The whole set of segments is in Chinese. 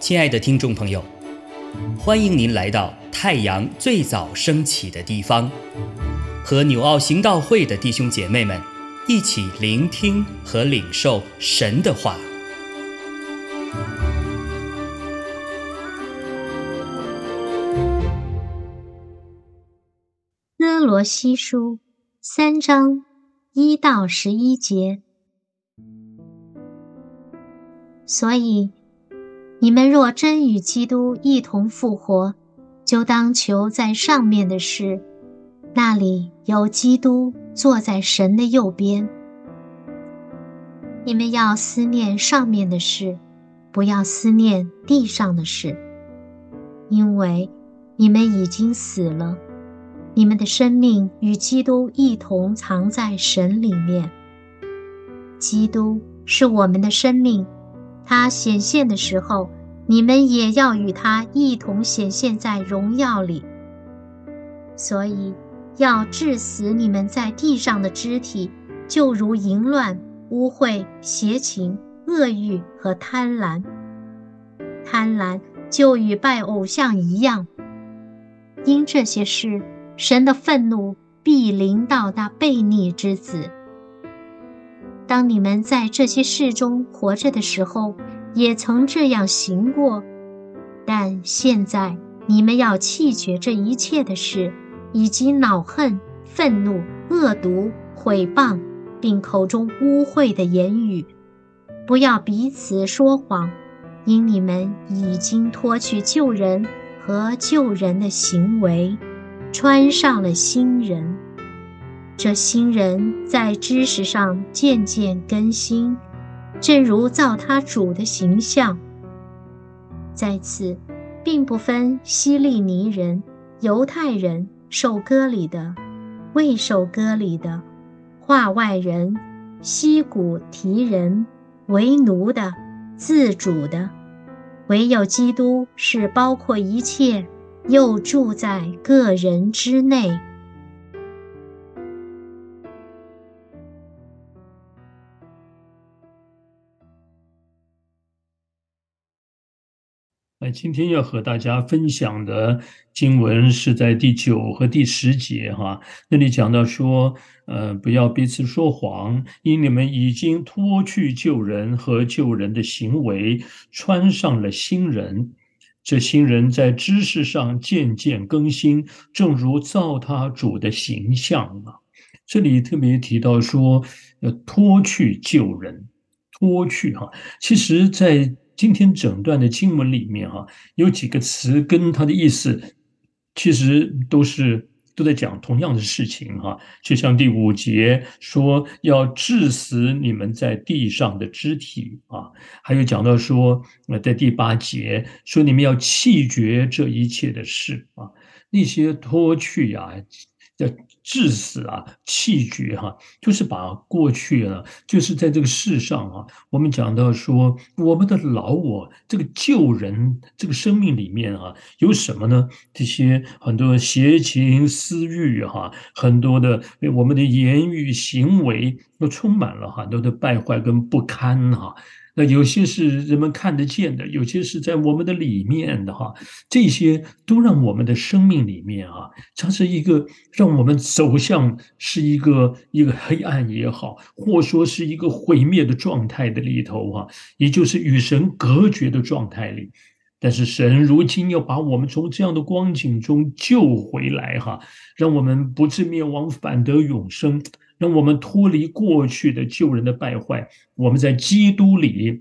亲爱的听众朋友，欢迎您来到太阳最早升起的地方，和纽奥行道会的弟兄姐妹们一起聆听和领受神的话。哥罗西书三章一到十一节，所以。你们若真与基督一同复活，就当求在上面的事，那里有基督坐在神的右边。你们要思念上面的事，不要思念地上的事，因为你们已经死了，你们的生命与基督一同藏在神里面。基督是我们的生命。他显现的时候，你们也要与他一同显现在荣耀里。所以，要致死你们在地上的肢体，就如淫乱、污秽、邪情、恶欲和贪婪。贪婪就与拜偶像一样。因这些事，神的愤怒必临到那悖逆之子。当你们在这些事中活着的时候，也曾这样行过，但现在你们要弃绝这一切的事，以及恼恨、愤怒、恶毒、毁谤，并口中污秽的言语，不要彼此说谎，因你们已经脱去旧人和旧人的行为，穿上了新人。这新人在知识上渐渐更新，正如造他主的形象。在此，并不分希利尼人、犹太人、受割礼的、未受割礼的、化外人、西古提人、为奴的、自主的，唯有基督是包括一切，又住在个人之内。那今天要和大家分享的经文是在第九和第十节，哈，那里讲到说，呃，不要彼此说谎，因你们已经脱去旧人和旧人的行为，穿上了新人。这新人在知识上渐渐更新，正如造他主的形象啊。这里特别提到说，要脱去旧人，脱去哈，其实，在今天整段的经文里面，哈，有几个词跟它的意思，其实都是都在讲同样的事情，哈。就像第五节说要致死你们在地上的肢体啊，还有讲到说，呃，在第八节说你们要弃绝这一切的事啊，那些脱去呀。要致死啊，气绝哈，就是把过去啊，就是在这个世上啊，我们讲到说，我们的老我这个旧人这个生命里面啊，有什么呢？这些很多邪情私欲哈，很多的我们的言语行为都充满了很多的败坏跟不堪哈。那有些是人们看得见的，有些是在我们的里面的哈，这些都让我们的生命里面啊，它是一个让我们走向是一个一个黑暗也好，或说是一个毁灭的状态的里头哈，也就是与神隔绝的状态里。但是神如今要把我们从这样的光景中救回来哈，让我们不至灭亡，反得永生。让我们脱离过去的旧人的败坏，我们在基督里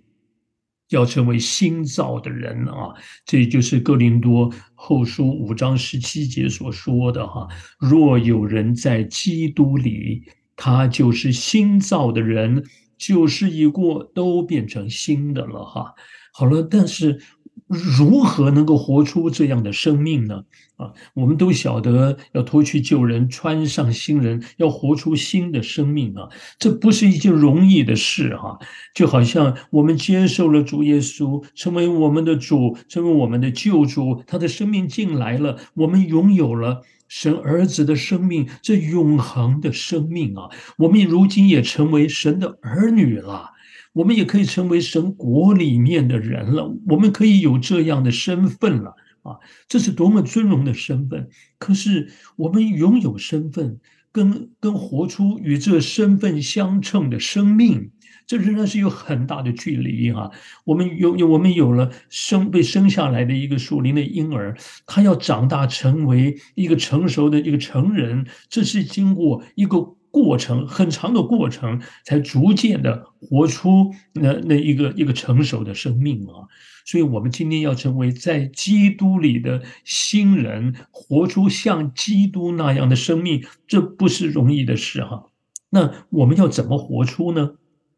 要成为新造的人啊！这就是哥林多后书五章十七节所说的哈：若有人在基督里，他就是新造的人，旧事已过，都变成新的了哈。好了，但是如何能够活出这样的生命呢？啊，我们都晓得要脱去旧人，穿上新人，要活出新的生命啊！这不是一件容易的事哈。就好像我们接受了主耶稣，成为我们的主，成为我们的救主，他的生命进来了，我们拥有了神儿子的生命，这永恒的生命啊！我们如今也成为神的儿女了。我们也可以成为神国里面的人了，我们可以有这样的身份了啊！这是多么尊荣的身份！可是我们拥有身份，跟跟活出与这身份相称的生命，这仍然是有很大的距离哈。我们有有我们有了生被生下来的一个属灵的婴儿，他要长大成为一个成熟的一个成人，这是经过一个。过程很长的过程，才逐渐的活出那那一个一个成熟的生命啊！所以，我们今天要成为在基督里的新人，活出像基督那样的生命，这不是容易的事哈。那我们要怎么活出呢？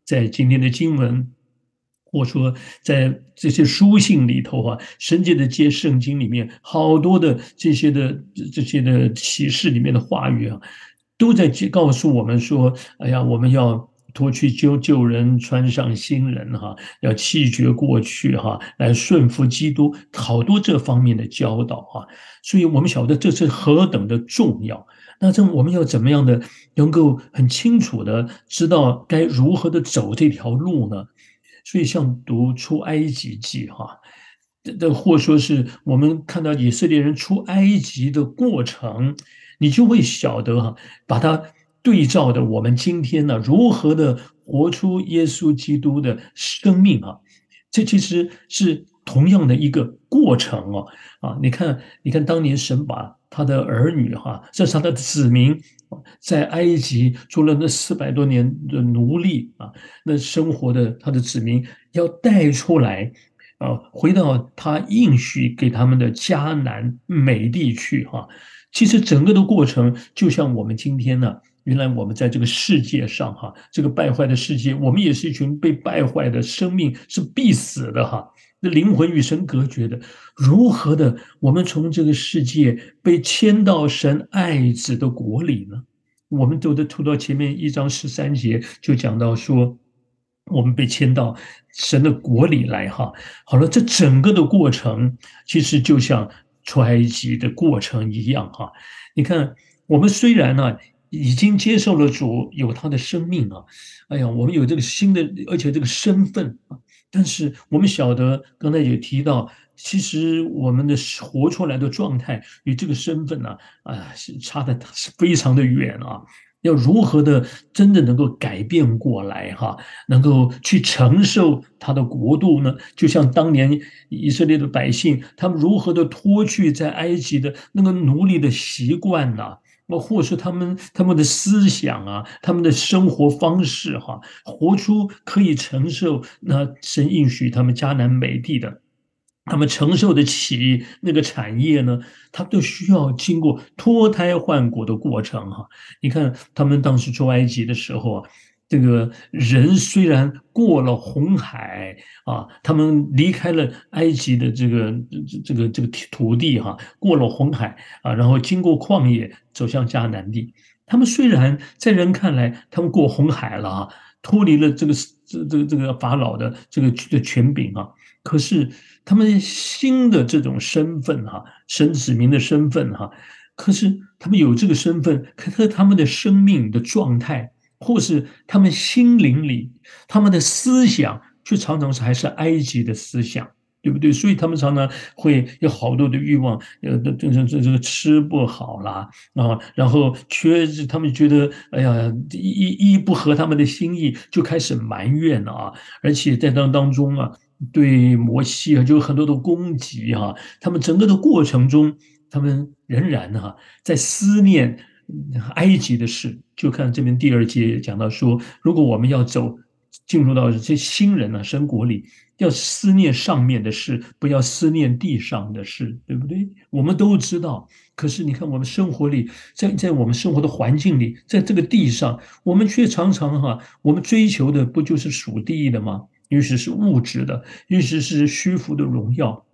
在今天的经文，或说在这些书信里头啊，神界的接圣经里面，好多的这些的这些的启示里面的话语啊。都在告诉我们说：“哎呀，我们要脱去旧旧人，穿上新人，哈，要弃绝过去，哈，来顺服基督。好多这方面的教导，哈，所以我们晓得这是何等的重要。那这我们要怎么样的能够很清楚的知道该如何的走这条路呢？所以像读出埃及记，哈，这或说是我们看到以色列人出埃及的过程。”你就会晓得哈，把它对照的我们今天呢，如何的活出耶稣基督的生命啊？这其实是同样的一个过程哦。啊，你看，你看，当年神把他的儿女哈，这是他的子民，在埃及做了那四百多年的奴隶啊，那生活的他的子民要带出来啊，回到他应许给他们的迦南美地去哈。其实整个的过程就像我们今天呢，原来我们在这个世界上哈，这个败坏的世界，我们也是一群被败坏的生命，是必死的哈，那灵魂与神隔绝的，如何的我们从这个世界被迁到神爱子的国里呢？我们读的读到前面一章十三节就讲到说，我们被迁到神的国里来哈。好了，这整个的过程其实就像。出埃及的过程一样哈，你看，我们虽然呢已经接受了主，有他的生命啊，哎呀，我们有这个新的，而且这个身份啊，但是我们晓得，刚才也提到，其实我们的活出来的状态与这个身份呢，啊，是差的是非常的远啊。要如何的真的能够改变过来哈，能够去承受他的国度呢？就像当年以色列的百姓，他们如何的脱去在埃及的那个奴隶的习惯呐，那或是他们他们的思想啊，他们的生活方式哈，活出可以承受那神应许他们迦南美地的。他们承受得起那个产业呢？他们都需要经过脱胎换骨的过程哈。你看，他们当时出埃及的时候啊，这个人虽然过了红海啊，他们离开了埃及的这个这个这个土地哈，过了红海啊，然后经过旷野走向迦南地。他们虽然在人看来，他们过红海了啊，脱离了这个这这个这个法老的这个的权柄啊，可是。他们新的这种身份哈，神子民的身份哈，可是他们有这个身份，可是他们的生命的状态，或是他们心灵里，他们的思想，却常常是还是埃及的思想，对不对？所以他们常常会有好多的欲望，呃，这这这这个吃不好啦啊，然后缺，他们觉得哎呀，一一不合他们的心意，就开始埋怨了啊，而且在当当中啊。对摩西啊，就有很多的攻击哈。他们整个的过程中，他们仍然哈在思念埃及的事。就看这边第二节讲到说，如果我们要走进入到这新人呢生国里，要思念上面的事，不要思念地上的事，对不对？我们都知道。可是你看，我们生活里，在在我们生活的环境里，在这个地上，我们却常常哈，我们追求的不就是属地的吗？也许是物质的，也许是虚浮的荣耀。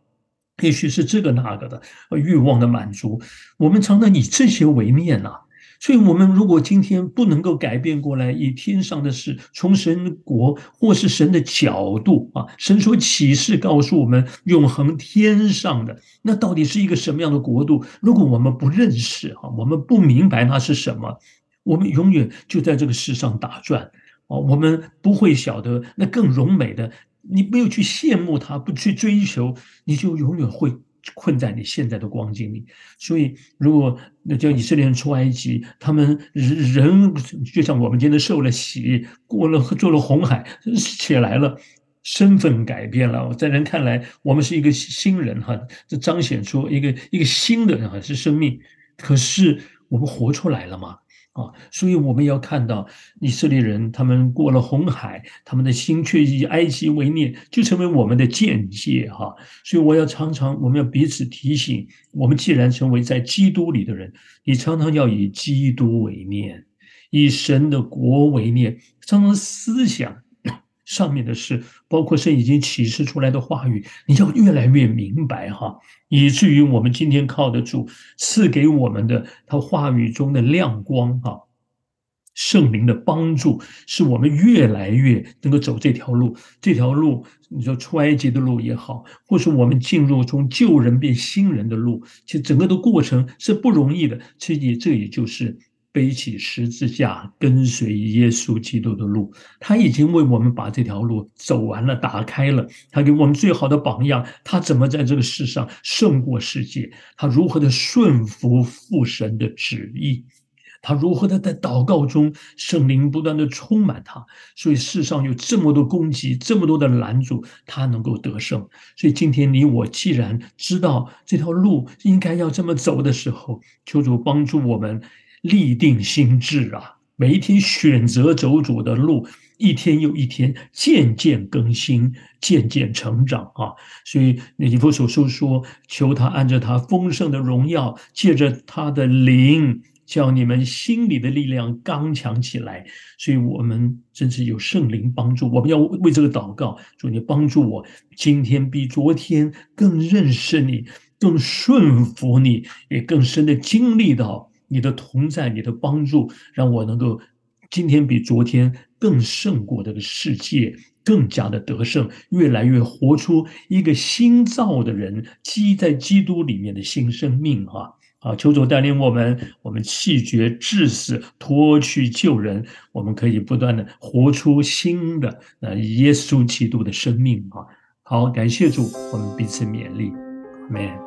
也许是这个那个的欲望的满足，我们常常以这些为念呐。所以，我们如果今天不能够改变过来，以天上的事，从神国或是神的角度啊，神所启示告诉我们永恒天上的那到底是一个什么样的国度？如果我们不认识啊，我们不明白那是什么，我们永远就在这个世上打转哦，我们不会晓得那更荣美的。你没有去羡慕它，不去追求，你就永远会。困在你现在的光景里，所以如果那叫以色列人出埃及，他们人人就像我们今天受了洗，过了做了红海，起来了，身份改变了，在人看来，我们是一个新人哈，这彰显出一个一个新的哈是生命，可是我们活出来了吗？啊，所以我们要看到以色列人，他们过了红海，他们的心却以埃及为念，就成为我们的见解哈。所以我要常常，我们要彼此提醒，我们既然成为在基督里的人，你常常要以基督为念，以神的国为念，常常思想上面的事，包括神已经启示出来的话语，你要越来越明白哈。以至于我们今天靠得住赐给我们的他话语中的亮光啊，圣灵的帮助，是我们越来越能够走这条路。这条路，你说出埃及的路也好，或是我们进入从旧人变新人的路，其实整个的过程是不容易的。其实也这也就是。背起十字架，跟随耶稣基督的路，他已经为我们把这条路走完了，打开了。他给我们最好的榜样，他怎么在这个世上胜过世界？他如何的顺服父神的旨意？他如何的在祷告中，圣灵不断的充满他？所以世上有这么多攻击，这么多的拦阻，他能够得胜。所以今天你我既然知道这条路应该要这么走的时候，求主帮助我们。立定心智啊，每一天选择走主的路，一天又一天，渐渐更新，渐渐成长啊！所以以弗所书说：“求他按着他丰盛的荣耀，借着他的灵，叫你们心里的力量刚强起来。”所以，我们真是有圣灵帮助，我们要为这个祷告，主你帮助我，今天比昨天更认识你，更顺服你，也更深的经历到。你的同在，你的帮助，让我能够今天比昨天更胜过这个世界，更加的得胜，越来越活出一个新造的人，基在基督里面的新生命啊！啊，求主带领我们，我们弃绝致死，脱去旧人，我们可以不断的活出新的呃耶稣基督的生命啊！好，感谢主，我们彼此勉励，amen。